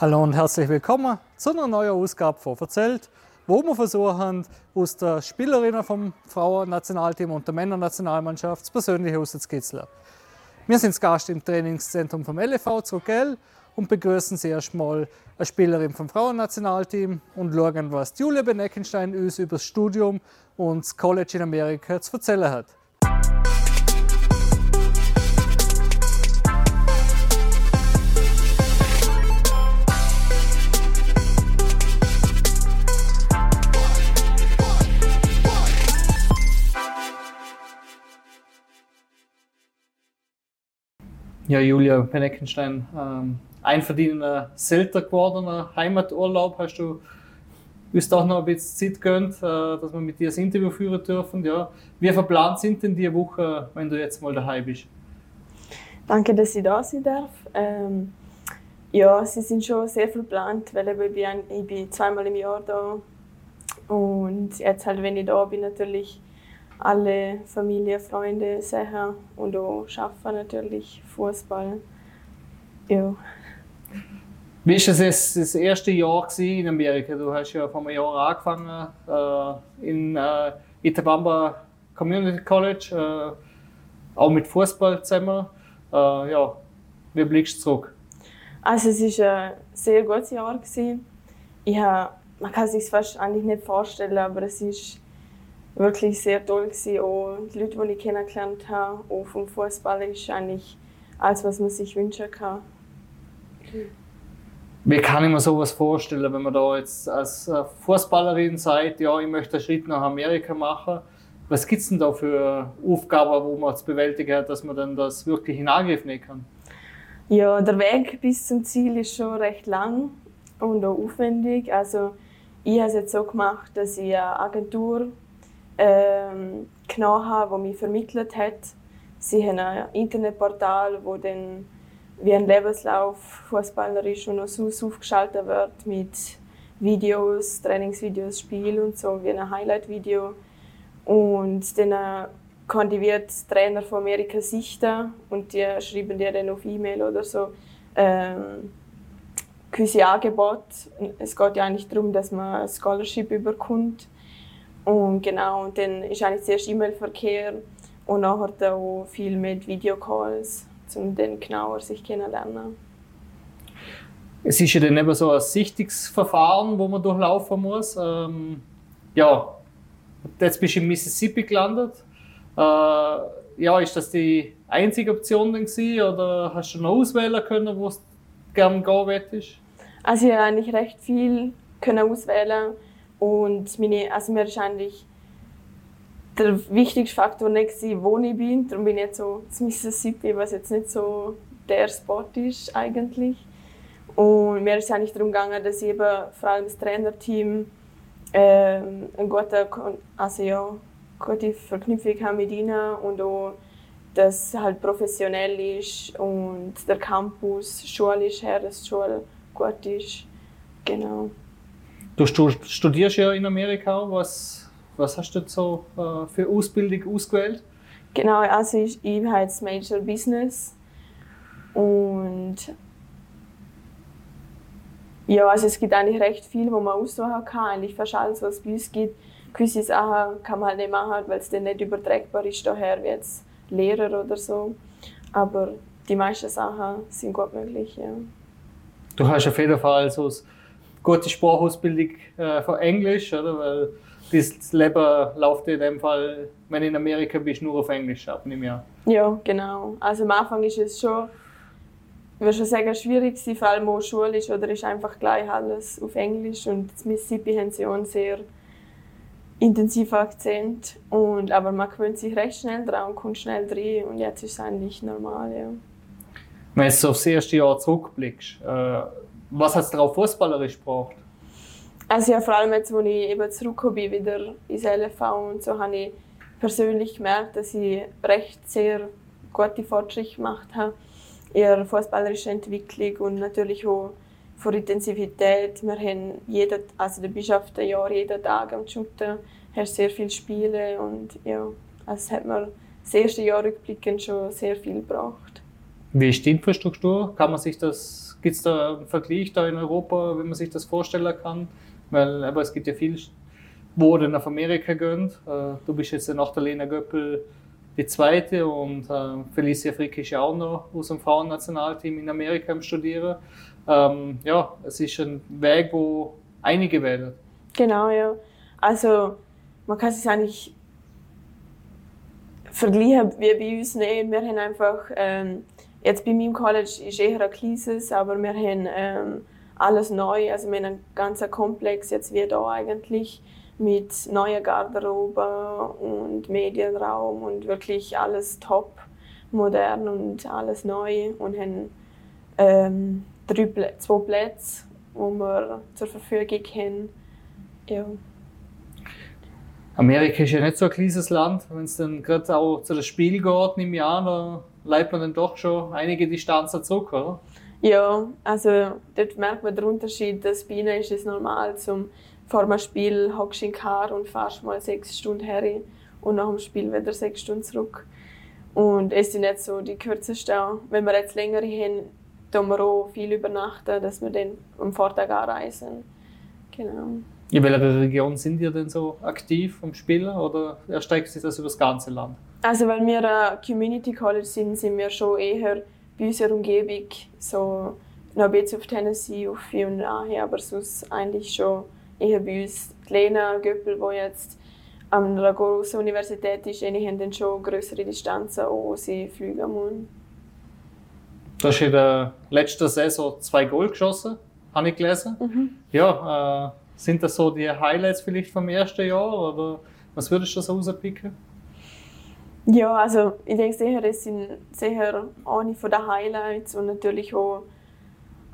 Hallo und herzlich willkommen zu einer neuen Ausgabe von Verzählt, wo wir versuchen, aus der Spielerinnen vom Frauen-Nationalteam und der Männer-Nationalmannschaft das Persönliche herauszukitzeln. Wir sind Gast im Trainingszentrum vom LFV Zurgell und begrüßen Sie erstmal eine Spielerin vom Frauennationalteam und schauen, was Julia Beneckenstein uns über das Studium und das College in Amerika zu erzählen hat. Ja, Julia Peneckenstein, ähm, einverdienender Selter gewordener Heimaturlaub. Hast du uns auch noch ein bisschen Zeit gönnt, äh, dass wir mit dir das Interview führen dürfen? Ja. Wie verplant sind denn die Woche, wenn du jetzt mal daheim bist? Danke, dass ich da sein darf. Ähm, ja, sie sind schon sehr verplant, weil ich bin, ich bin zweimal im Jahr da. Und jetzt halt, wenn ich da bin, natürlich alle Familie, Freunde sehen und auch arbeiten natürlich Fußball. Ja. Wie war das, das erste Jahr in Amerika? Du hast ja vor einem Jahr angefangen äh, in äh, Itabamba Community College, äh, auch mit Fußball zusammen. Äh, ja, wie blickst du zurück? Also es war ein sehr gutes Jahr. Ich man kann es sich fast eigentlich nicht vorstellen, aber es ist wirklich sehr toll gewesen. Auch die Leute, die ich kennengelernt habe, auch vom Fußball, ist eigentlich alles, was man sich wünschen kann. Wie kann ich mir sowas vorstellen, wenn man da jetzt als äh, Fußballerin sagt, ja, ich möchte einen Schritt nach Amerika machen? Was gibt es denn da für Aufgaben, wo man zu bewältigen hat, dass man dann das wirklich in Angriff nehmen kann? Ja, der Weg bis zum Ziel ist schon recht lang und auch aufwendig. Also ich habe es jetzt so gemacht, dass ich eine Agentur ähm, genommen habe, die mich vermittelt hat. Sie haben ein Internetportal, wo dann wie ein Lebenslauf fußballerisch und sonst aufgeschaltet wird mit Videos, Trainingsvideos, Spiel und so, wie ein Highlight-Video. Und dann äh, kann die wird Trainer von Amerika sichten und die schreiben dir dann auf E-Mail oder so ähm, gewisse Angebote. Es geht ja eigentlich darum, dass man ein Scholarship überkommt und genau, und dann ist eigentlich zuerst E-Mail-Verkehr und nachher auch viel mit Videocalls, um dann genauer sich kennenlernen. Es ist ja dann eben so ein Sichtungsverfahren, wo man durchlaufen muss. Ähm, ja, jetzt bist du in Mississippi gelandet. Äh, ja, ist das die einzige Option dann gewesen, oder hast du noch auswählen können, wo du gerne gehen willst? Also ich habe eigentlich recht viel können auswählen und meine, also mir ist eigentlich der wichtigste Faktor nicht wo ich bin. Darum bin ich jetzt so in Mississippi, was jetzt nicht so der Spot ist eigentlich. Und mir ist eigentlich darum gegangen, dass ich eben vor allem das Trainerteam äh, eine gute, also ja, gute Verknüpfung habe mit ihnen und auch, dass es halt professionell ist und der Campus schulisch her, dass die Schule gut ist. Genau. Du studierst ja in Amerika. Was, was hast du so äh, für Ausbildung ausgewählt? Genau, also ich, ich habe jetzt Major Business und ja, also es gibt eigentlich recht viel, wo man aussuchen kann. Eigentlich fast alles, was es bei uns gibt. Gewisse Sachen kann man halt nicht machen, weil es dann nicht übertragbar ist daher wie jetzt Lehrer oder so. Aber die meisten Sachen sind gut möglich, ja. Du hast auf jeden Fall so das gute Sprachausbildung äh, von Englisch, oder? Weil das Leben läuft in dem Fall, wenn du in Amerika bist, nur auf Englisch ab, nicht mehr. Ja, genau. Also am Anfang ist es schon, ich würde schon sagen, schwierig gewesen, vor allem auch schulisch, oder ist einfach gleich alles auf Englisch und in Mississippi haben sie auch einen sehr intensiven Akzent. Und, aber man gewöhnt sich recht schnell dran und kommt schnell rein und jetzt ist es eigentlich normal, ja. Wenn du aufs erste Jahr zurückblickst, äh, was hat es darauf fußballerisch gebraucht? Also ja, vor allem jetzt, als ich eben zurückgekommen bin, wieder ins LFV und so, habe ich persönlich gemerkt, dass ich recht sehr gute Fortschritte gemacht habe in der fußballerischen Entwicklung und natürlich auch von Intensivität. Wir haben jeden, also bist auf dem Jahr jeden Tag am Shooten, hast sehr viele Spiele und ja, also es hat mir das erste Jahr rückblickend schon sehr viel gebracht. Wie ist die Infrastruktur? Kann man sich das gibt es da einen Vergleich da in Europa, wie man sich das vorstellen kann? Weil aber es gibt ja viel, wo dann auf Amerika gehen. Äh, du bist jetzt nach der Lena Göppel die zweite und äh, Felicia Frick ist ja auch noch aus dem Frauennationalteam in Amerika am Studieren. Ähm, ja, es ist ein Weg, wo einige wählen. Genau, ja. Also man kann sich eigentlich vergleichen wie bei uns nicht. Wir haben einfach, ähm, jetzt bei meinem College ist eher ein kleines, aber wir haben ähm, alles neu. Also wir haben einen ganzen Komplex jetzt wie da eigentlich mit neuer Garderobe und Medienraum und wirklich alles top, modern und alles neu und haben ähm, drei, zwei Plätze, wo wir zur Verfügung haben. Ja. Amerika ist ja nicht so ein kleines Land. Wenn es dann gerade auch zu dem Spiel geht, im Jahr, da leitet man dann doch schon einige Distanzen zurück, oder? Ja, also dort merkt man den Unterschied. dass bei ihnen ist es normal, zum vor dem Spiel hockst du in Car und fährst mal sechs Stunden her und nach dem Spiel wieder sechs Stunden zurück. Und es sind nicht so die kürzesten. Wenn wir jetzt längere haben, tun wir auch viel übernachten, dass wir dann am Vortag anreisen. Genau. In welcher Region sind ihr denn so aktiv am Spielen oder erstreckt sich das über das ganze Land? Also weil wir ein Community College sind, sind wir schon eher bei unserer Umgebung, so noch ein bisschen auf Tennessee, auf und nahe, aber sonst eigentlich schon eher bei uns. Die Lena Göppel, die jetzt an einer großen Universität ist, die haben dann schon größere Distanzen, wo sie fliegen müssen. Du hast in der letzten Saison zwei Goal geschossen, habe ich gelesen. Mhm. Ja, äh, sind das so die Highlights vielleicht vom ersten Jahr oder was würdest du so rauspicken? Ja, also ich denke sicher, es sind sicher eine von den Highlights und natürlich auch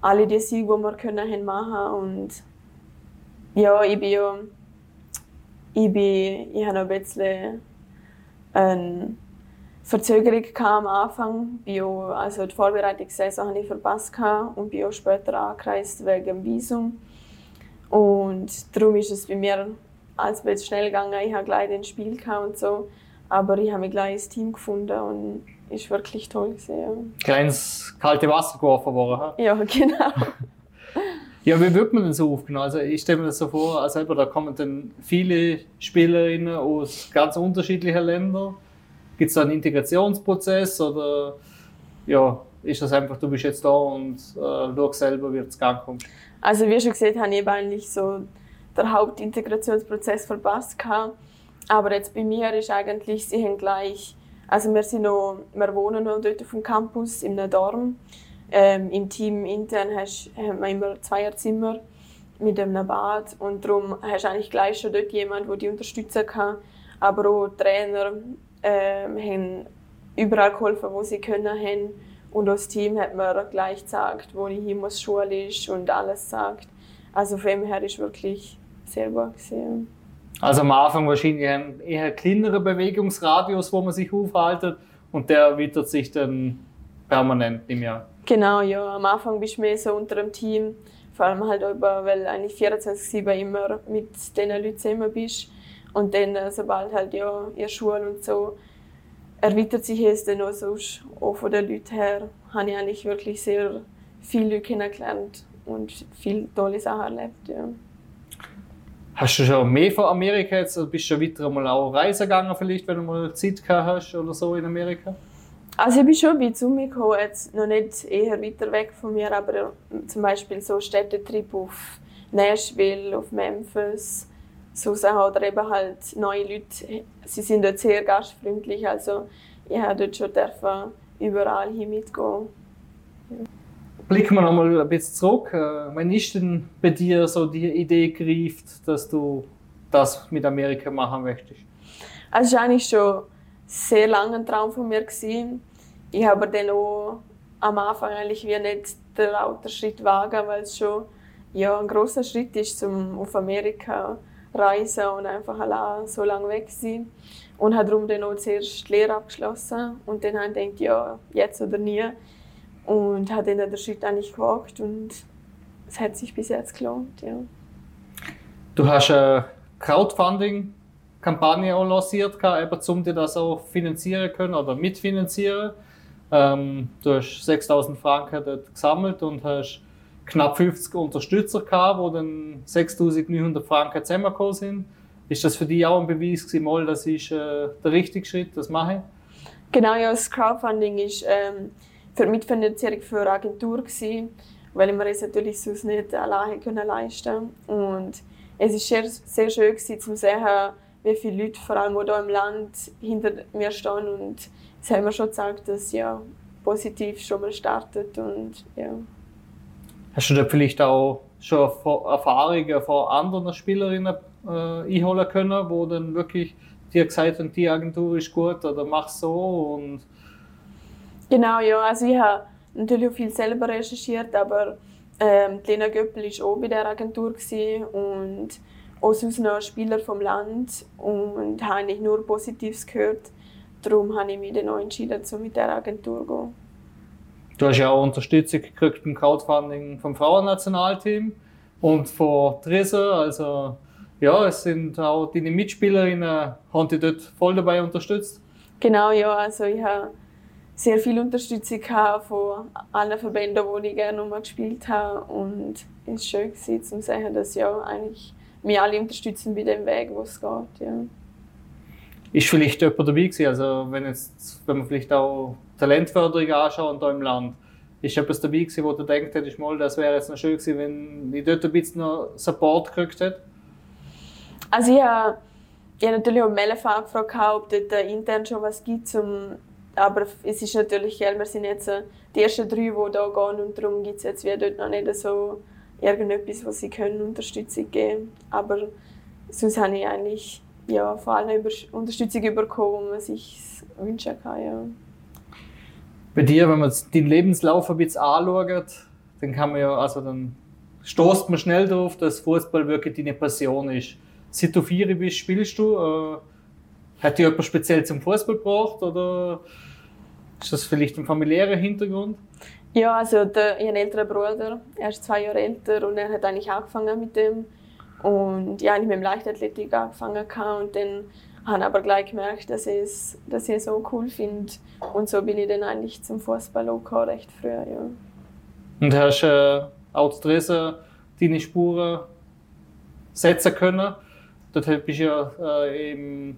alle die Siege, die wir können machen und ja, ich bin ja ich, bin, ich habe noch ein bisschen eine Verzögerung am Anfang. also die Vorbereitungssaison habe ich verpasst und bin auch später angereist wegen dem Visum. Und darum ist es bei mir alles ein bisschen schnell gegangen. Ich habe gleich den Spiel und so. Aber ich habe mich gleich ins Team gefunden und es war wirklich toll. Gewesen, ja. ins kalte Wasser geworfen worden. Ja, genau. ja, wie wird man denn so aufgenommen? Also ich stelle mir das so vor, als selber, da kommen dann viele Spielerinnen aus ganz unterschiedlichen Ländern. Gibt es da einen Integrationsprozess oder ja, ist das einfach, du bist jetzt da und äh, schau selber, wie es gang kommt? Also wie schon gesagt, habe ich eigentlich so den Hauptintegrationsprozess verpasst gehabt. Aber jetzt bei mir ist eigentlich, sie haben gleich, also wir sind noch, wir wohnen noch dort auf dem Campus in einem Dorm. Ähm, Im Team intern hast, haben wir immer Zweierzimmer mit einem Bad und darum hast du eigentlich gleich schon dort jemanden, der dich unterstützen kann. Aber auch Trainer ähm, haben überall geholfen, wo sie können haben. Und das Team hat mir gleich gesagt, wo ich hin muss, Schule ist und alles sagt. Also von dem her ist wirklich sehr gut gesehen. Also am Anfang wahrscheinlich ein eher kleinerer Bewegungsradius, wo man sich aufhaltet und der erweitert sich dann permanent im Jahr. Genau, ja. Am Anfang bist du mehr so unter dem Team, vor allem halt über, weil eigentlich 24-7 immer mit den Leuten zusammen bist. Und dann, äh, sobald halt ja, ihr Schule und so erweitert sich es dann auch, sonst, auch von den Leuten her, habe ich eigentlich wirklich sehr viele Leute kennengelernt und viele tolle Sachen erlebt. Ja. Hast du schon mehr von Amerika jetzt? Oder bist du schon weiter mal auch reisen gegangen, vielleicht, wenn du mal Zeit gehabt hast oder so in Amerika? Also ich bin schon ein bisschen umgekommen, jetzt noch nicht eher weiter weg von mir, aber zum Beispiel so Städtetrip auf Nashville, auf Memphis, so Sachen oder eben halt neue Leute, sie sind dort sehr gastfreundlich, also ich habe dort schon dürfen überall hin mitgehen. Ja. Blicken wir noch mal ein bisschen zurück. Äh, wann ist denn bei dir so die Idee gereift, dass du das mit Amerika machen möchtest? Also es war eigentlich schon sehr lange ein Traum von mir gewesen. Ich habe dann auch am Anfang eigentlich wie nicht den lauten Schritt wagen, weil es schon ja, ein großer Schritt ist, um auf Amerika reisen und einfach allein so lange weg sein. Und habe darum dann auch zuerst die Lehre abgeschlossen und dann habe ich gedacht, ja, jetzt oder nie. Und habe dann den Schritt eigentlich gewagt und es hat sich bis jetzt gelohnt, ja. Du hast eine Crowdfunding-Kampagne auch lanciert, um dir das auch finanzieren können oder mitfinanzieren. Ähm, du hast 6000 Franken dort gesammelt und hast knapp 50 Unterstützer gehabt, wo dann 6900 Franken zusammengekommen sind. Ist das für dich auch ein Beweis gewesen, mal, das ist äh, der richtige Schritt, das mache ich? Genau, ja, das Crowdfunding ist ähm, für die Mitfinanzierung für eine Agentur gewesen, weil wir es natürlich sonst nicht alleine können leisten Und es ist sehr, sehr schön gewesen, zu sehen, wie viele Leute, vor allem hier im Land, hinter mir stehen und es hat mir schon gezeigt, dass ja positiv schon mal startet und ja. Hast du da vielleicht auch schon Erfahrungen von anderen Spielerinnen äh, einholen können, wo dann wirklich dir gesagt haben, die Agentur ist gut oder mach so und Genau, ja, also ich habe natürlich auch viel selber recherchiert, aber ähm, Lena Göppel war auch bei der Agentur und auch sonst noch Spieler vom Land und habe eigentlich nur Positives gehört. Darum habe ich mich dann auch entschieden, um mit der Agentur zu gehen. Du hast ja auch Unterstützung gekriegt im Crowdfunding vom Frauennationalteam und von Tresor. Also ja, es sind auch deine Mitspielerinnen, haben dich dort voll dabei unterstützt. Genau, ja. Also ich habe sehr viel Unterstützung von allen Verbänden, wo ich gerne mal gespielt habe. Und es war schön gewesen, zu sehen, dass ja eigentlich mich alle unterstützen bei dem Weg, wo es geht. Ja. Ist vielleicht jemand dabei gewesen? Also wenn, jetzt, wenn man vielleicht auch Talentförderung anschaut da im Land, ist etwas dabei gewesen, wo du denkst, hättest mal, das wäre jetzt noch schön gewesen, wenn ich dort ein bisschen noch Support gekriegt hätte? Also ich habe, ich natürlich auch Melef angefragt, ob dort intern schon was gibt, zum, aber es ist natürlich, wir sind jetzt die ersten drei, die da gehen und darum gibt es jetzt wie dort noch nicht so irgendetwas, was sie können Unterstützung geben Aber sonst habe ich eigentlich ja, vor allem Unterstützung bekommen, die man sich wünschen kann. Ja. Bei dir, wenn man den Lebenslauf ein bisschen anschaut, dann kann man ja, also dann stoßt man schnell darauf, dass Fußball wirklich deine Passion ist. Seit du vier bist, spielst du. Äh, hat dich jemand speziell zum Fußball gebracht oder ist das vielleicht ein familiärer Hintergrund? Ja, also der, ich habe einen älteren Bruder, er ist zwei Jahre älter und er hat eigentlich angefangen mit dem. Und ja, ich mit dem Leichtathletik angefangen und dann habe aber gleich gemerkt, dass ich es, dass ich es cool finde. Und so bin ich dann eigentlich zum Fußball gekommen, recht früh, ja. Und hast äh, auch Dresden deine Spuren setzen können? Dort bist du ja äh, im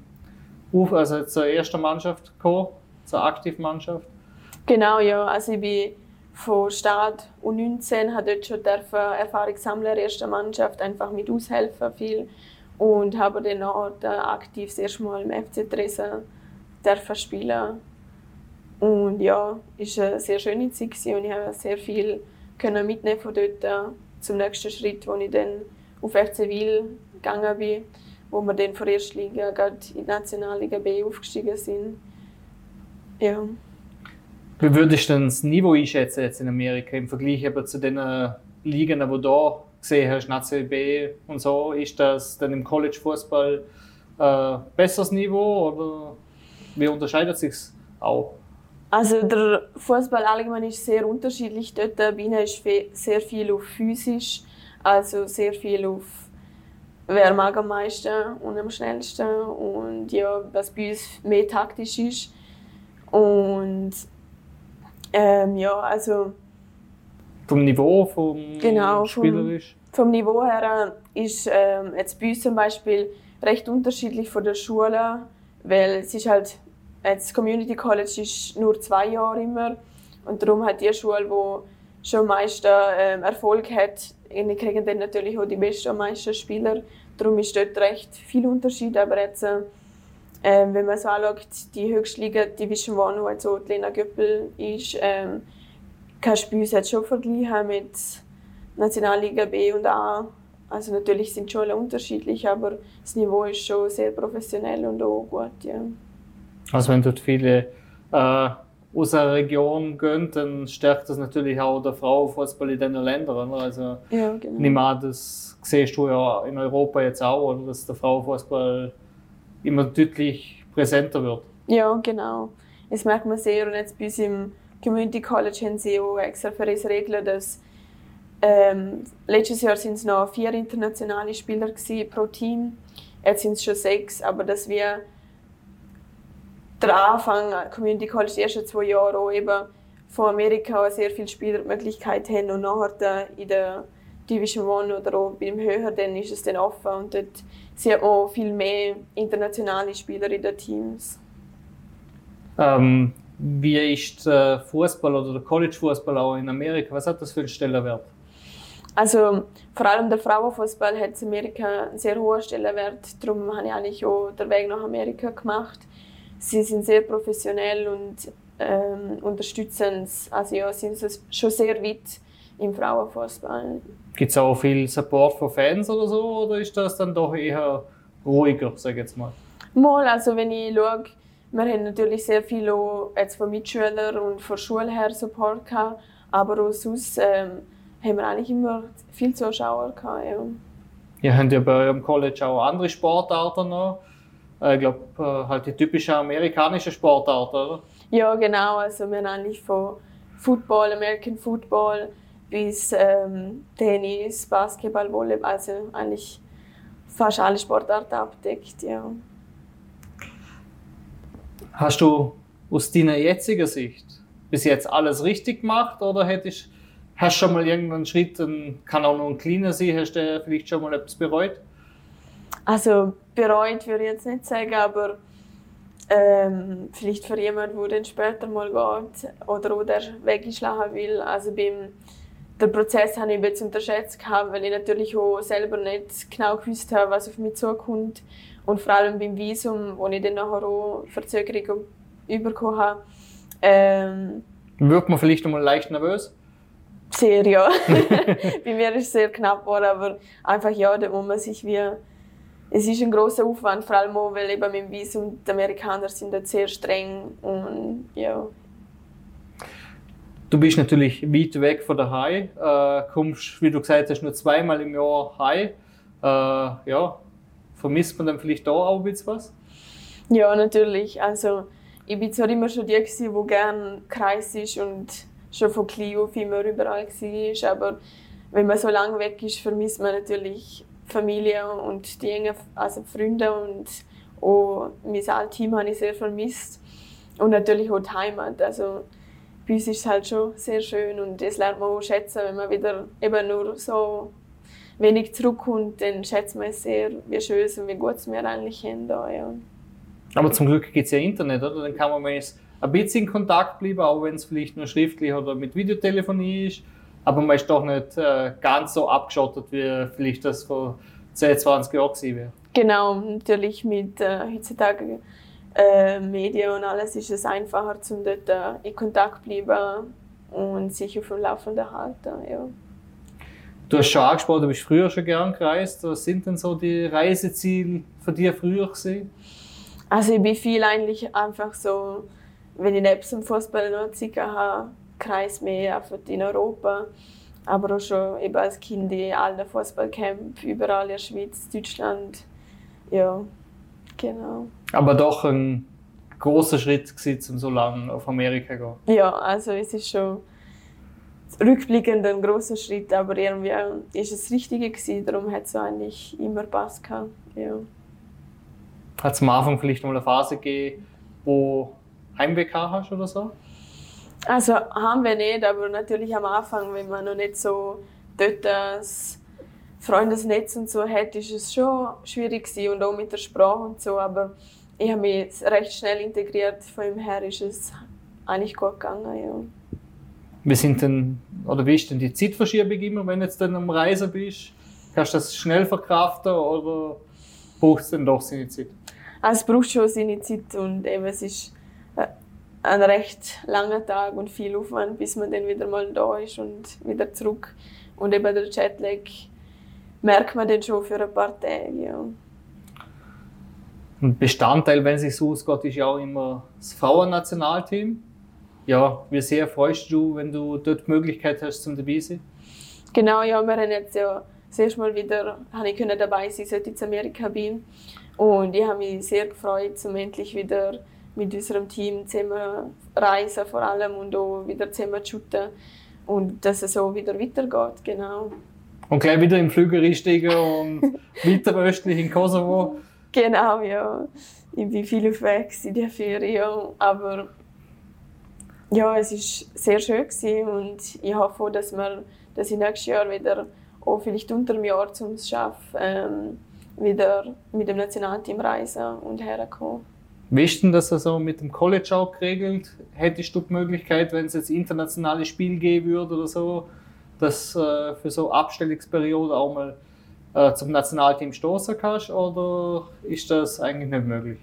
also zur ersten Mannschaft gekommen, zur Aktivmannschaft. Genau, ja. Also ich bin von Start U19 hat dort schon Erfahrung sammeln ersten Mannschaft, einfach mit aushelfen viel und habe dann auch aktiv das erste Mal im FC Dresden dürfen spielen und ja, es war eine sehr schöne Zeit und ich habe sehr viel können mitnehmen von dort zum nächsten Schritt, wo ich dann auf FC Wil gegangen bin, wo wir dann von der ersten Liga gerade in die Nationalliga B aufgestiegen sind. Ja. Wie würdest du denn das Niveau einschätzen jetzt in Amerika im Vergleich eben zu den Ligen, die da gesehen hast, National B und so? Ist das dann im College-Fußball äh, besseres Niveau oder wie unterscheidet sich auch? Also der Fußball allgemein ist sehr unterschiedlich. Dort bei ihnen ist sehr viel auf physisch, also sehr viel auf wer mag am meisten und am schnellsten und ja, was bei uns mehr taktisch ist. Und ähm, ja, also. Vom Niveau, vom genau, Spielerisch? Vom, Niveau her ist ähm, jetzt bei uns zum Beispiel recht unterschiedlich von der Schule, weil es ist halt, das Community College ist nur zwei Jahre immer und darum hat die Schule, die schon am meisten ähm, Erfolg hat, die kriegen dann natürlich auch die besten und meisten Spieler. Darum ist dort recht viel Unterschied, aber jetzt äh, ähm, wenn man so anschaut, die höchste Liga Division One, wo also die Lena Göppel ist, ähm, kannst du bei uns jetzt schon vergleichen mit Nationalliga B und A. Also natürlich sind schon alle unterschiedlich, aber das Niveau ist schon sehr professionell und auch gut, ja. Also wenn dort viele äh, aus einer Region gehen, dann stärkt das natürlich auch der Frauenfußball in diesen Ländern. Also ja, genau. nimm an, das siehst du ja in Europa jetzt auch, oder, dass der Frauenfußball immer deutlich präsenter wird. Ja, genau. Das merkt man sehr. Und jetzt bei uns im Community College haben sie auch extra für uns Regeln, dass ähm, letztes Jahr sind es noch vier internationale Spieler pro Team. Jetzt sind es schon sechs, aber dass wir der Anfang, Community College, die ersten zwei Jahre auch eben von Amerika sehr viele Spielermöglichkeiten haben und nachher in der Division One oder auch beim Höher, dann ist es dann offen und dort sieht man viel mehr internationale Spieler in den Teams. Ähm, wie ist der Fußball oder der College-Fußball auch in Amerika? Was hat das für einen Stellenwert? Also vor allem der Frauenfußball hat in Amerika einen sehr hohen Stellenwert. Darum habe ich eigentlich auch den Weg nach Amerika gemacht. Sie sind sehr professionell und ähm, unterstützen es. Also ja, sind schon sehr weit im Frauenfußball. Gibt es auch viel Support von Fans oder so? Oder ist das dann doch eher ruhiger, sage ich jetzt mal? Mal, also wenn ich schaue, wir haben natürlich sehr viel auch jetzt von Mitschülern und von Schule her Support gehabt, aber auch sonst ähm, haben wir eigentlich immer viel Zuschauer gehabt. Ja. Ihr habt ja bei eurem College auch andere Sportarten noch. Äh, ich glaube, äh, halt die typischen amerikanischen Sportarten, oder? Ja, genau. Also wir haben eigentlich von Football, American Football bis ähm, Tennis, Basketball, Volleyball, also eigentlich fast alle Sportarten abdeckt, ja. Hast du aus deiner jetzigen Sicht bis jetzt alles richtig gemacht oder hättest, hast du schon mal irgendeinen Schritt, kann auch noch ein kleiner sein, hast du vielleicht schon mal etwas bereut? Also bereut würde ich jetzt nicht sagen, aber ähm, vielleicht für jemanden, der dann später mal geht oder auch der weggeschlagen will. Also beim der Prozess habe ich ein bisschen unterschätzt, weil ich natürlich auch selber nicht genau gewusst habe, was auf mich zukommt. Und vor allem beim Visum, wo ich dann nachher auch Verzögerungen bekommen habe. Ähm, Wird man vielleicht einmal leicht nervös? Sehr, ja. Bei mir ist es sehr knapp geworden, aber einfach ja, da muss man sich wie... Es ist ein großer Aufwand, vor allem auch, weil eben mit dem Visum die Amerikaner sind dort sehr streng und ja, Du bist natürlich weit weg von der High, äh, kommst, wie du gesagt hast, nur zweimal im Jahr High. Äh, ja, vermisst man dann vielleicht da auch ein bisschen was? Ja, natürlich. Also, ich bin zwar immer schon die, die gerne Kreis ist und schon von klein auf immer überall war, aber wenn man so lange weg ist, vermisst man natürlich Familie und die engen also Freunde und auch mein altes Team habe ich sehr vermisst und natürlich auch die Heimat. Also, bei uns ist es halt schon sehr schön und das lernt man auch schätzen, wenn man wieder eben nur so wenig zurückkommt, dann schätzt man es sehr, wie schön es und wie gut es wir eigentlich haben. Da, ja. Aber zum Glück gibt es ja Internet, oder? Dann kann man mal ein bisschen in Kontakt bleiben, auch wenn es vielleicht nur schriftlich oder mit Videotelefonie ist. Aber man ist doch nicht äh, ganz so abgeschottet, wie vielleicht das vor 10, 20 Jahren gewesen wäre. Genau, natürlich mit äh, heutzutage äh, Medien und alles ist es einfacher, um dort äh, in Kontakt zu bleiben und sich auf dem Laufenden halten. Ja. Du hast schon angesprochen, du bist früher schon gern gereist. Was sind denn so die Reiseziele für dich früher gewesen? Also ich bin viel eigentlich einfach so, wenn ich neben dem Fußball noch Zeit habe, kreis mehr einfach in Europa. Aber auch schon eben als Kind in allen Fußballcamps, überall in der Schweiz, Deutschland. Ja, genau. Aber doch ein großer Schritt gewesen, um so lange auf Amerika zu gehen. Ja, also es ist schon rückblickend ein großer Schritt, aber irgendwie ist es das Richtige gewesen, darum hat es eigentlich immer Spaß gehabt. Ja. Hat es am Anfang vielleicht mal eine Phase gegeben, wo Heimweh hast oder so? Also haben wir nicht, aber natürlich am Anfang, wenn man noch nicht so dort das Freundesnetz und so hat, ist es schon schwierig gewesen und auch mit der Sprache und so, aber ich habe mich recht schnell integriert. Von ihm her ist es eigentlich gut gegangen, ja. Wie sind denn, oder wie ist denn die Zeitverschiebung immer, wenn du jetzt dann am Reisen bist? Kannst du das schnell verkraften oder braucht es dann doch seine Zeit? Also es braucht schon seine Zeit und eben es ist ein recht langer Tag und viel Aufwand, bis man dann wieder mal da ist und wieder zurück. Und eben der Jetlag merkt man dann schon für ein paar Tage, ja. Ein Bestandteil, wenn es sich so ausgeht, ist ja auch immer das Frauennationalteam. Ja, wie sehr freust du, wenn du dort die Möglichkeit hast, zum dabei sein? Genau, ja, wir haben jetzt ja das erste Mal wieder habe ich können dabei sein, seit ich in Amerika bin. Und ich habe mich sehr gefreut, zum endlich wieder mit unserem Team zusammen reisen vor allem und auch wieder zusammen shooten und dass es so wieder weitergeht, genau. Und gleich wieder im Flüger einsteigen und weiter östlich in Kosovo. Genau, ja. Ich bin viel Weg in der Ferien, aber ja, es war sehr schön gewesen und ich hoffe dass, wir, dass ich nächstes Jahr wieder, auch vielleicht unter dem Jahr zum Schaffen, ähm, wieder mit dem Nationalteam reisen und herkommen. Wie ist denn das also mit dem College auch geregelt? Hättest du die Möglichkeit, wenn es jetzt internationale Spiele geben würde oder so, dass äh, für so Abstellungsperiode auch mal äh, zum Nationalteam stoßen kannst oder ist das eigentlich nicht möglich?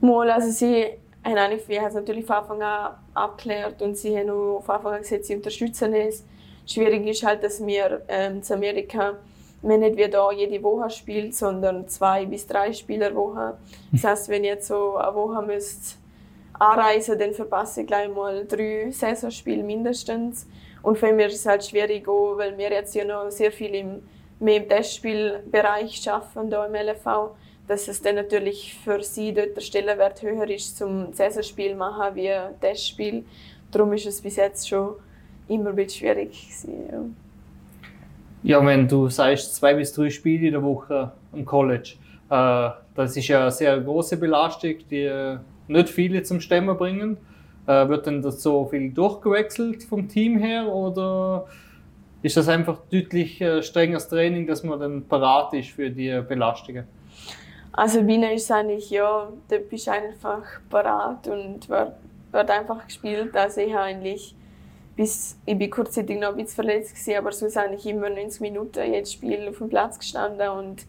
Mal, also sie haben haben es natürlich von Anfang an abgeklärt und sie haben auch von Anfang an gesagt, sie unterstützen es. Schwierig ist halt, dass wir ähm, zu Amerika wir nicht wie da jede Woche spielt, sondern zwei bis drei Spieler Woche. Das heißt, wenn ich jetzt so eine Woche müsste anreisen, dann verpasse ich gleich mal drei Saisonspiele mindestens. Und für mich ist es halt schwierig, auch, weil wir jetzt ja noch sehr viel im, mehr im Testspielbereich arbeiten, hier im LFV, dass es dann natürlich für sie dort der Stellenwert höher ist, zum Saisonspiel machen wie Testspiel. Darum ist es bis jetzt schon immer ein bisschen schwierig gewesen, ja. Ja, wenn du sagst, zwei bis drei Spiele in der Woche am College, äh, das ist ja eine sehr große Belastung, die äh, nicht viele zum Stemmen bringen. Äh, wird denn das so viel durchgewechselt vom Team her oder ist das einfach deutlich strengeres Training, dass man dann parat ist für die Belastungen? Also Wiener ist eigentlich, ja, da bist einfach parat und wird, wird einfach gespielt. Also ich habe eigentlich bis, ich bin kurzzeitig noch ein bisschen verletzt gewesen, aber sonst eigentlich immer 90 Minuten jedes Spiel auf dem Platz gestanden und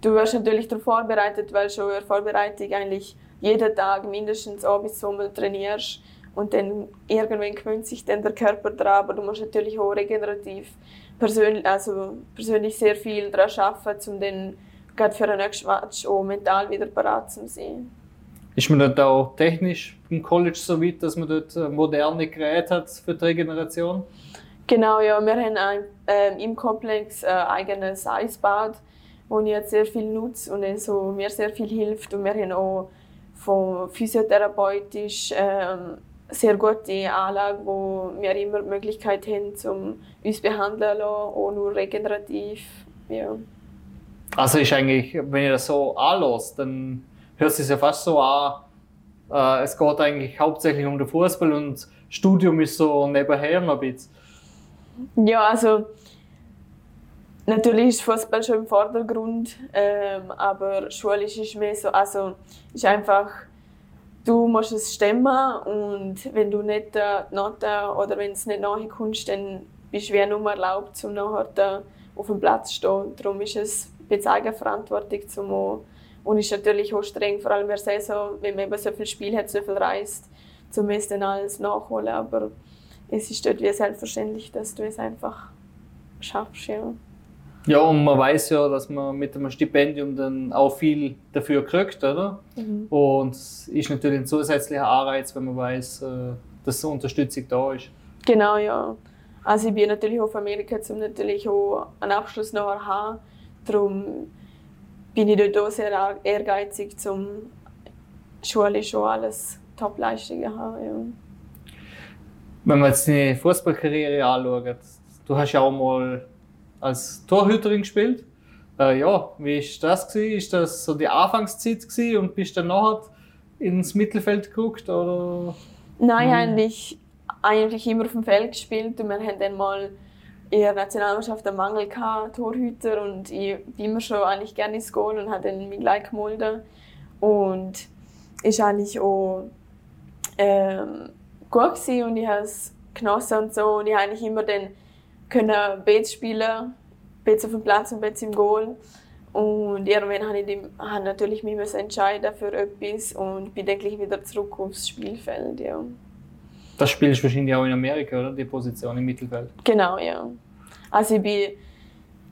du wirst natürlich darauf vorbereitet, weil schon in der Vorbereitung eigentlich jeden Tag mindestens ein bis zweimal trainierst und dann irgendwann gewöhnt sich dann der Körper daran, aber du musst natürlich auch regenerativ persönlich, also persönlich sehr viel daran arbeiten, um dann gerade für den nächsten Match auch mental wieder parat zu sein. Ist man dort auch technisch im College so weit, dass man dort äh, moderne Geräte hat für die Regeneration? Genau, ja. Wir haben ein, äh, im Komplex ein eigenes Eisbad, wo ich jetzt sehr viel nutze und so mir sehr viel hilft. Und wir haben auch von physiotherapeutisch ähm, sehr gute Anlage, wo wir immer die Möglichkeit haben, um uns behandeln zu lassen, auch nur regenerativ. Ja. Also ist eigentlich, wenn ihr das so anlässt, dann hört sich ja fast so an, äh, es geht eigentlich hauptsächlich um den Fußball und Studium ist so nebenher ein bisschen. Ja, also natürlich ist Fußball schon im Vordergrund, ähm, aber schulisch ist mehr so, also ist einfach, du musst es stemmen und wenn du nicht die Noten oder wenn es nicht nachkommst, dann bist du wie nur erlaubt, um nachher auf dem Platz zu stehen. Darum ist es bisschen Eigenverantwortung, um und ist natürlich auch streng, vor allem in der Saison, wenn man eben so viel Spiel hat, so viel reist, zumindest dann alles nachholen. Aber es ist dort wie selbstverständlich, dass du es einfach schaffst. Ja. Ja, und man weiß ja, dass man mit einem Stipendium dann auch viel dafür kriegt, oder? Mhm. Und es ist natürlich ein zusätzlicher Anreiz, wenn man weiß, äh, dass so Unterstützung da ist. Genau, ja. Also ich bin natürlich auf Amerika, um natürlich auch einen Abschluss nachher zu haben. Darum bin ich dort auch sehr ehrgeizig, um schulisch schon alles Top-Leistungen zu haben. Ja. Wenn man jetzt deine Fußballkarriere anschaut, du hast ja auch mal als Torhüterin gespielt. Äh, ja, wie war das? Gewesen? Ist das so die Anfangszeit gewesen und bist dann nachher ins Mittelfeld geguckt? Oder? Nein, hm. eigentlich, eigentlich immer auf dem Feld gespielt und wir haben dann mal in der Nationalmannschaft einen Mangel gehabt, Torhüter und ich bin immer schon eigentlich gerne ins Goal und habe dann mich gleich gemolden und ist eigentlich auch ähm, gut gewesen und ich habe es genossen und so und ich habe eigentlich immer dann können Beats spielen, Beats auf dem Platz und Beats im Goal und irgendwann habe ich die, habe natürlich mich entscheiden für etwas und bin dann gleich wieder zurück aufs Spielfeld, ja. Das spielst du wahrscheinlich auch in Amerika, oder? Die Position im Mittelfeld. Genau, ja. Also ich bin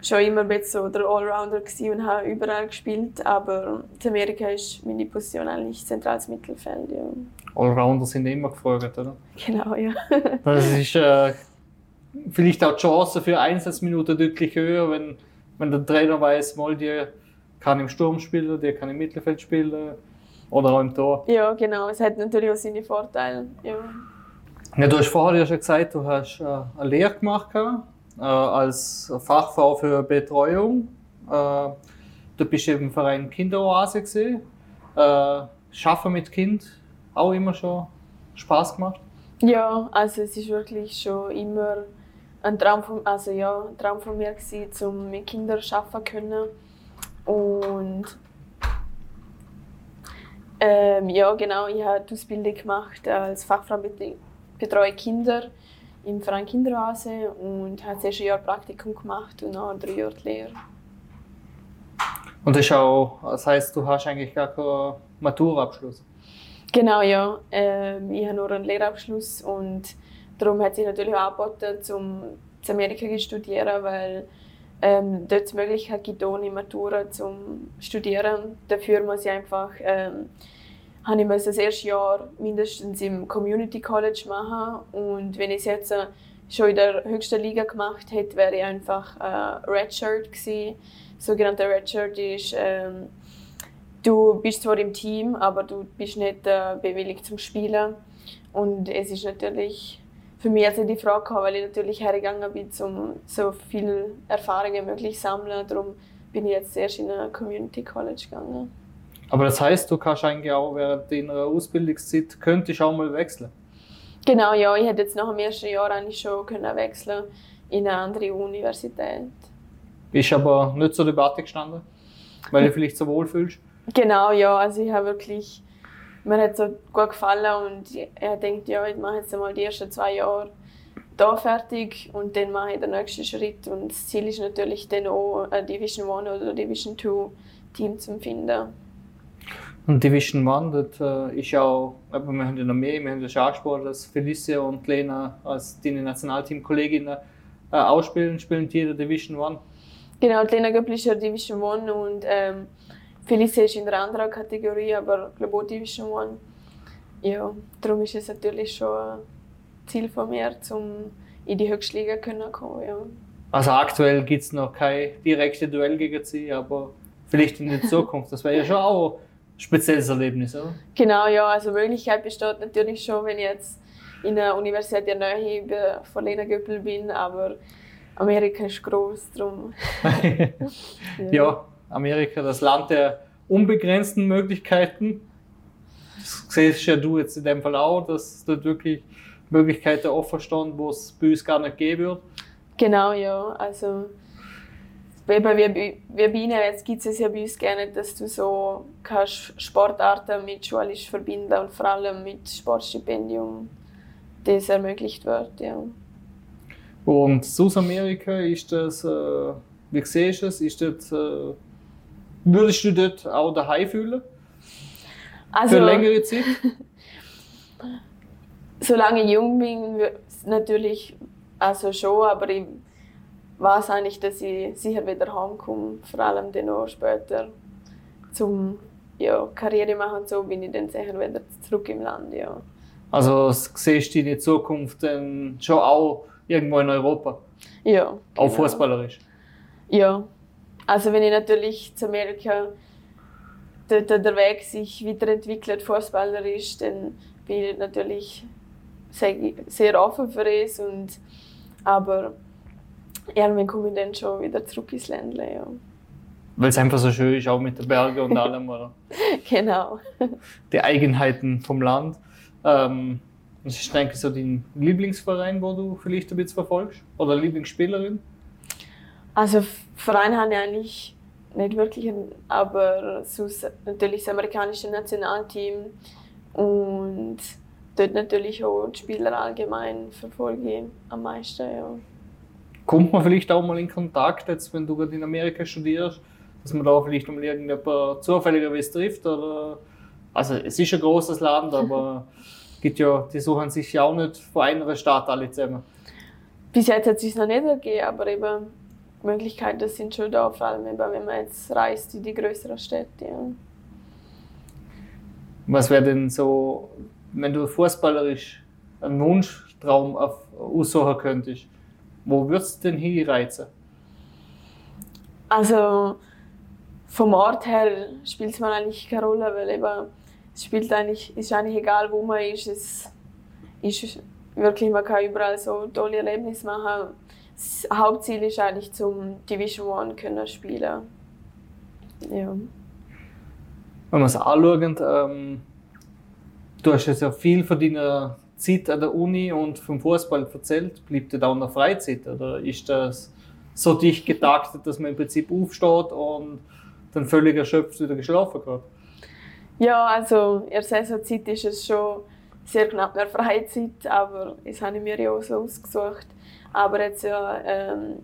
schon immer ein so der Allrounder und habe überall gespielt, aber in Amerika ist meine Position eigentlich zentrales Mittelfeld, ja. Allrounder sind immer gefragt, oder? Genau, ja. das ist äh, vielleicht auch die Chance für Einsatzminuten deutlich höher, wenn, wenn der Trainer weiß, mal die kann im Sturm spielen, der kann im Mittelfeld spielen oder auch im Tor. Ja, genau. Es hat natürlich auch seine Vorteile. Ja. Ja, du hast vorher ja schon gesagt, du hast äh, eine Lehre gemacht äh, als Fachfrau für Betreuung. Äh, du bist im Verein Kinderoase gesehen. Äh, Schaffen mit Kind auch immer schon Spaß gemacht? Ja, also es ist wirklich schon immer ein Traum von, also ja, ein Traum von mir gewesen, um mit Kindern arbeiten können. Und ähm, ja, genau, ich habe die Ausbildung gemacht als Fachfrau betreue Kinder im Verein Kinderhase und habe zuerst ein Jahr Praktikum gemacht und dann drei Jahre die Lehre. Und das, ist auch, das heißt, du hast eigentlich gar keinen Maturabschluss? Genau, ja. Ähm, ich habe nur einen Lehrabschluss und darum hat sich natürlich auch angeboten, zum zu Amerika zu studieren, weil ähm, dort die Möglichkeit gibt, ohne Matura zu studieren. Dafür muss ich einfach, ähm, habe ich das erste Jahr mindestens im Community College machen und wenn ich es jetzt äh, schon in der höchsten Liga gemacht hätte, wäre ich einfach äh, Redshirt gewesen. Sogenannter Redshirt ist, ähm, du bist zwar im Team, aber du bist nicht äh, bewilligt zum Spielen und es ist natürlich für mich also die Frage gehabt, weil ich natürlich hergegangen bin, um so viel Erfahrungen möglich zu sammeln. Darum bin ich jetzt erst in ein Community College gegangen. Aber das heißt, du kannst eigentlich auch während deiner Ausbildungszeit könntest auch mal wechseln? Genau, ja. Ich hätte jetzt nach dem ersten Jahr eigentlich schon können wechseln in eine andere Universität. Bist aber nicht zur Debatte gestanden? Weil du vielleicht so wohl fühlst? Genau, ja. Also ich habe wirklich mir hat so gut gefallen und er denkt, ja, ich mache jetzt einmal die ersten zwei Jahre da fertig und dann mache ich den nächsten Schritt. Und das Ziel ist natürlich dann auch ein Division 1 oder Division 2 Team zu finden. Und Division 1, das äh, ist ja auch, wir haben ja noch mehr, wir haben ja schon angesprochen, dass Felicia und Lena als deine Nationalteam-Kolleginnen äh, ausspielen, spielen die in der Division 1. Genau, Lena Göppel ist ja Division 1 und ähm, Felice ist in einer anderen Kategorie, aber glaube auch Division One. Ja, darum ist es natürlich schon ein Ziel von mir, um in die höchste Liga zu kommen. Ja. Also aktuell gibt es noch kein direktes Duell gegen sie, aber vielleicht in der Zukunft. Das wäre ja schon auch spezielles Erlebnis, oder? Genau, ja. Also Möglichkeit besteht natürlich schon, wenn ich jetzt in der Universität der Nähe von Lena Göppel bin, aber Amerika ist groß, darum. ja. ja. Amerika das Land der unbegrenzten Möglichkeiten. Das siehst ja du jetzt in dem Fall auch, dass dort wirklich Möglichkeiten offen stehen, wo es bei uns gar nicht geben wird. Genau, ja. Also, wie bei jetzt gibt es ja bei uns gerne, dass du so kannst Sportarten mit schulisch verbinden und vor allem mit Sportstipendium das ermöglicht wird, ja. Und Südamerika, ist das, äh, wie siehst du es, ist das äh, Würdest du dort auch daheim fühlen? Also, Für längere Zeit? solange ich jung bin, natürlich also schon, aber ich weiß eigentlich, dass ich sicher wieder heimkomme, vor allem dann auch später zum ja, Karriere machen so bin ich dann sicher wieder zurück im Land, ja. Also siehst du in der Zukunft dann schon auch irgendwo in Europa? Ja. Genau. Auch fußballerisch? Ja, also wenn ich natürlich zu Amerika dort der Weg sich weiterentwickelt, fußballerisch, dann bin ich natürlich sehr, sehr offen für es. Und, aber irgendwann komme ich dann schon wieder zurück ins Ländle. Ja. Weil es einfach so schön ist, auch mit den Bergen und allem, oder? genau. Die Eigenheiten vom Land. Ähm, was ist eigentlich so dein Lieblingsverein, wo du vielleicht ein bisschen verfolgst? Oder Lieblingsspielerin? Also Verein habe ich eigentlich nicht wirklich, aber sonst natürlich das amerikanische Nationalteam und dort natürlich auch die Spieler allgemein verfolge ich am meisten. Ja. Kommt man vielleicht auch mal in Kontakt, jetzt, wenn du gerade in Amerika studierst, dass man da vielleicht mal irgendjemand zufälligerweise trifft? Oder, also es ist ein großes Land, aber gibt ja, die suchen sich ja auch nicht von einer Stadt alle zusammen. Bis jetzt hat es sich noch nicht ergeben, aber eben Möglichkeiten sind schon da, vor allem wenn man jetzt reist in die größeren Städte. Ja. Was wäre denn so, wenn du fußballerisch einen Wunschtraum aussuchen könntest, wo würdest du denn hinreizen? Also vom Ort her spielt es mir eigentlich keine Rolle, weil eben, es spielt eigentlich, ist eigentlich egal, wo man ist. Es ist wirklich, man kann überall so tolle Erlebnisse machen das Hauptziel ist eigentlich zum Division One können spielen. ja. Wenn wir es anschauen, ähm, du hast jetzt ja viel von deiner Zeit an der Uni und vom Fußball erzählt. Bleibt dir da auch noch Freizeit? Oder ist das so dicht getaktet, dass man im Prinzip aufsteht und dann völlig erschöpft wieder geschlafen geht? Ja, also in der Saisonzeit ist es schon sehr knapp mehr Freizeit, aber das habe ich mir ja auch so ausgesucht. Aber jetzt ja, ähm,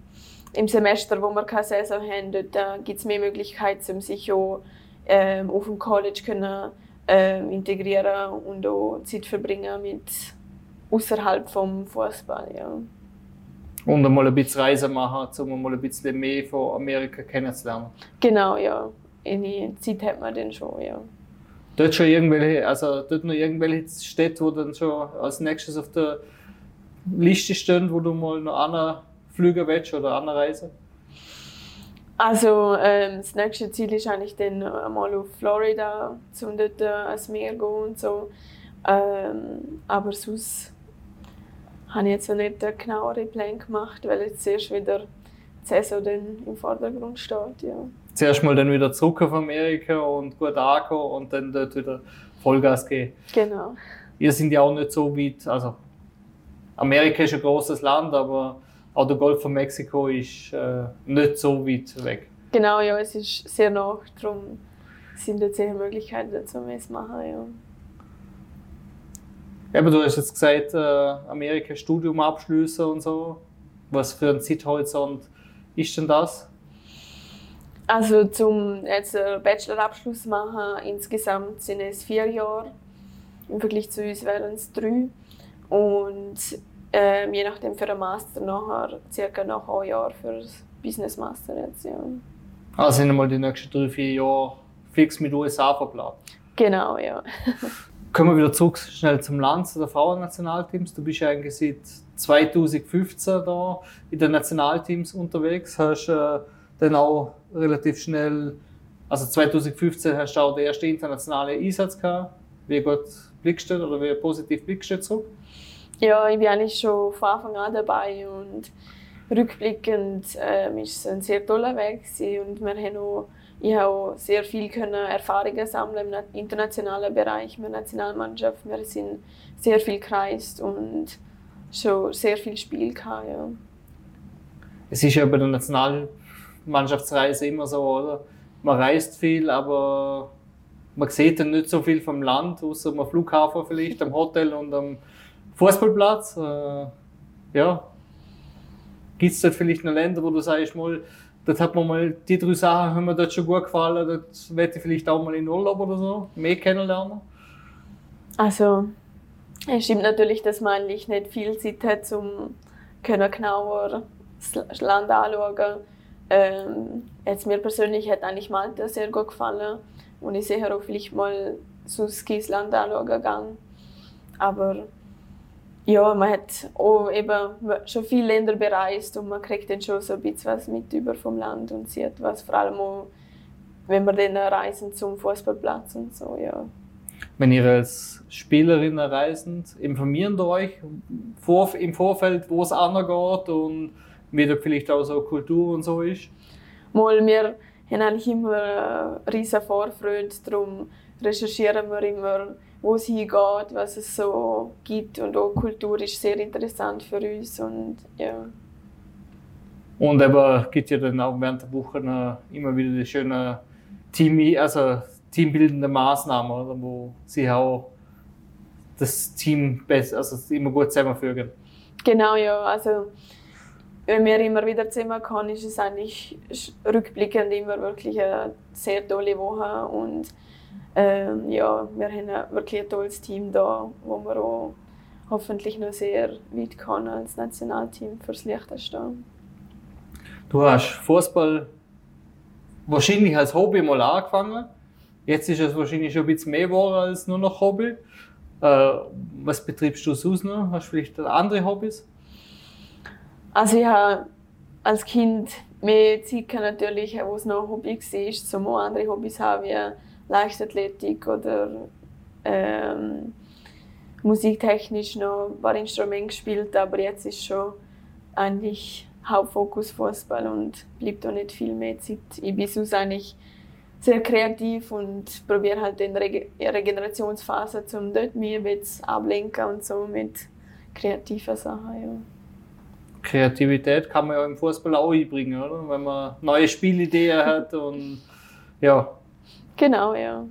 im Semester, wo wir keine Saison haben, dort gibt es mehr Möglichkeiten, sich auch ähm, auf dem College können, ähm, integrieren und auch Zeit verbringen mit außerhalb vom Fußball. Ja. Und einmal ein bisschen Reisen machen, um mal ein bisschen mehr von Amerika kennenzulernen. Genau, ja. Eine Zeit hat man dann schon, ja. Dort schon irgendwelche, also dort noch irgendwelche Städte, wo dann schon als nächstes auf der Liste stehen, wo du mal noch einer fliegen willst oder anreisen? Also ähm, das nächste Ziel ist eigentlich dann mal auf Florida, um dort äh, ans Meer zu gehen und so. Ähm, aber sonst habe ich jetzt noch nicht einen genaueren Plan gemacht, weil jetzt erst wieder die Saison dann im Vordergrund steht. Ja. Zuerst mal dann wieder zurück auf Amerika und gut ankommen und dann dort wieder Vollgas geben. Genau. Ihr sind ja auch nicht so weit, also Amerika ist ein großes Land, aber auch der Golf von Mexiko ist äh, nicht so weit weg. Genau, ja, es ist sehr nah, darum sind jetzt sehr Möglichkeiten dazu, es machen. Ja. Eben, du hast jetzt gesagt, äh, Amerika Studium abschließen und so. Was für ein Zeithorizont ist denn das? Also zum jetzt einen Bachelorabschluss machen, insgesamt sind es vier Jahre. Im Vergleich zu uns wären es drei. Und ähm, je nachdem für einen Master nachher circa nach einem Jahr für das Business Master jetzt, ja. Also sind einmal die nächsten drei, vier Jahre fix mit USA verplant? Genau, ja. Kommen wir wieder zurück schnell zum Land, zu den Frauennationalteams. Du bist ja eigentlich seit 2015 da in den Nationalteams unterwegs, hast äh, dann auch relativ schnell, also 2015 hast du auch den ersten internationalen Einsatz gehabt. Wie gut blickst du oder wie positiv blickst du zurück? Ja, ich bin eigentlich schon von Anfang an dabei und rückblickend ähm, ist es ein sehr toller Weg und wir haben auch, ich habe auch sehr viel können Erfahrungen sammeln im internationalen Bereich mit der Nationalmannschaft. Wir sind sehr viel gereist und schon sehr viel Spiel gehabt, ja. Es ist ja bei der Nationalmannschaftsreise immer so, oder? Man reist viel, aber man sieht dann nicht so viel vom Land, außer am Flughafen vielleicht, am Hotel und am Fußballplatz. Äh, ja. Gibt es dort vielleicht noch Länder, wo du sagst, mal, dort hat man mal die drei Sachen haben mir dort schon gut gefallen, dort werde ich vielleicht auch mal in Urlaub oder so mehr kennenlernen? Also, es stimmt natürlich, dass man eigentlich nicht viel Zeit hat, um genauer das Land anzuschauen. Ähm, jetzt mir persönlich hat eigentlich Malta sehr gut gefallen und ich sehe auch vielleicht mal so das Land anschauen gegangen. Aber ja, man hat auch eben schon viele Länder bereist und man kriegt dann schon so ein bisschen was mit über vom Land und sieht was, vor allem auch, wenn wir dann reisen zum Fußballplatz und so, ja. Wenn ihr als Spielerin reisen, informieren euch vor, im Vorfeld, wo es angeht und wie da vielleicht auch so Kultur und so ist? Mal, wir haben eigentlich immer eine riesige Vorfreude, darum recherchieren wir immer wo es hingeht, was es so gibt. Und auch Kultur ist sehr interessant für uns. Und, ja. und aber gibt ja dann auch während der Woche immer wieder die schönen Team, also teambildende Maßnahmen, oder, wo sie auch das Team besser, also immer gut zusammenfügen. Genau, ja. Also, wenn wir immer wieder zusammenkommen, ist es eigentlich rückblickend immer wirklich eine sehr tolle Woche. Und ähm, ja, wir haben wirklich ein tolles Team da, wo wir auch hoffentlich noch sehr weit kommen als Nationalteam fürs Liechtenstein. Du hast Fußball wahrscheinlich als Hobby mal angefangen. Jetzt ist es wahrscheinlich schon ein bisschen mehr geworden als nur noch Hobby. Äh, was betreibst du sonst noch? Hast du vielleicht andere Hobbys? Also ich habe als Kind mehr Zeit natürlich, wo es noch ein Hobby war, zum auch andere Hobbys haben, wie Leichtathletik oder ähm, musiktechnisch noch ein paar Instrumente gespielt, aber jetzt ist schon eigentlich Hauptfokus Fußball und bleibt auch nicht viel mehr Zeit. Ich bin sonst eigentlich sehr kreativ und probiere halt in Rege Regenerationsphase zum dort mich ablenken und so mit kreativen Sachen. Ja. Kreativität kann man ja im Fußball auch einbringen, oder? Wenn man neue Spielideen hat und ja. Genau, ja.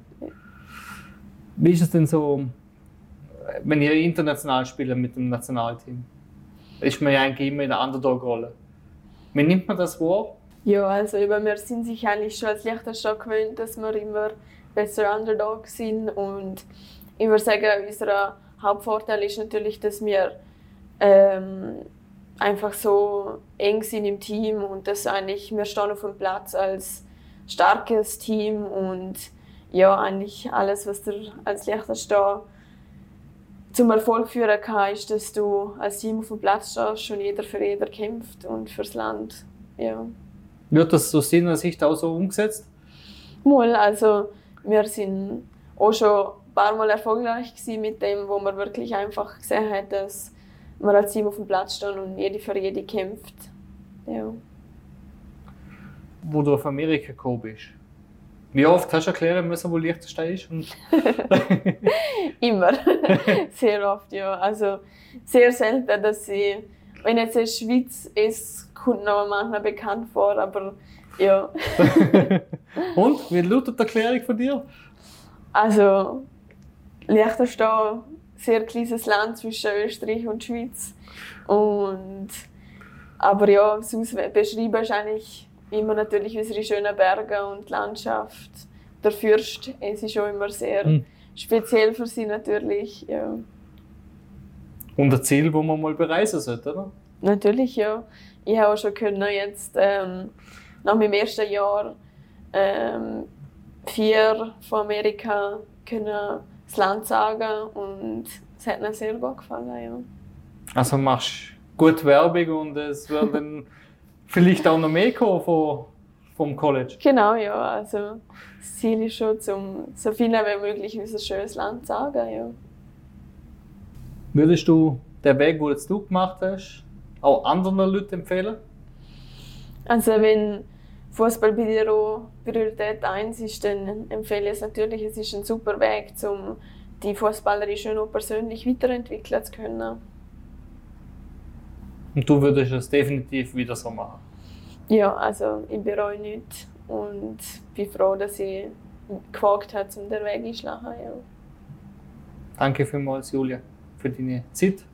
Wie ist es denn so, wenn ihr international spielt mit dem Nationalteam? Ist man ja eigentlich immer in der Underdog-Rolle. Wie nimmt man das wahr? Ja, also wir sind sich eigentlich schon als Liechtenstein gewöhnt, dass wir immer besser Underdog sind und ich würde sagen, unser Hauptvorteil ist natürlich, dass wir ähm, einfach so eng sind im Team und dass eigentlich wir stehen auf dem Platz als starkes Team und ja, eigentlich alles, was du als Liechtenstein zum Erfolg führen kann, ist, dass du als Team auf dem Platz stehst und jeder für jeder kämpft und fürs Land. Ja. Wird das so Sinn und Sicht auch so umgesetzt? Mal, also wir sind auch schon ein paar Mal erfolgreich mit dem, wo man wirklich einfach gesehen hat, dass man als Team auf dem Platz steht und jede für jede kämpft. Ja. Wo du auf Amerika gekommen bist, wie oft hast du erklären müssen, wo Liechtenstein ist? Immer. sehr oft, ja. Also sehr selten, dass ich, wenn jetzt in Schweiz ist, kommt noch manchmal bekannt vor, aber ja. Und? Wie lautet die Erklärung von dir? Also, Liechtenstein, sehr kleines Land zwischen Österreich und Schweiz. Und, aber ja, das Beschreiben ist eigentlich immer natürlich unsere schönen Berge und die Landschaft. Der Fürst, es ist auch immer sehr mhm. speziell für sie natürlich. Ja. Und ein Ziel, wo man mal bereisen sollte, oder? Natürlich, ja. Ich habe auch schon können jetzt ähm, nach meinem ersten Jahr ähm, vier von Amerika können das Land sagen und es hat mir sehr gut gefallen, ja. Also machst gut Werbung und es werden vielleicht auch noch mehr kommen von, vom College. Genau, ja. Also das Ziel ist schon, zum so viel wie möglich unser schönes Land zu sagen, ja. Würdest du den Weg, den jetzt du gemacht hast, auch anderen Leuten empfehlen? Also wenn Fußball bei dir auch Priorität 1 ist, dann empfehle ich es natürlich. Es ist ein super Weg, um die Fußballerin auch persönlich weiterentwickeln zu können. Und du würdest es definitiv wieder so machen? Ja, also ich bereue nichts und bin froh, dass ich gewagt habe, um den Weg einzuschlagen. Ja. Danke vielmals, Julia, für deine Zeit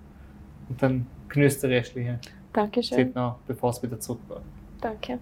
und dann genießt die restliche Dankeschön. Zeit noch, bevor es wieder zurückgeht. Danke.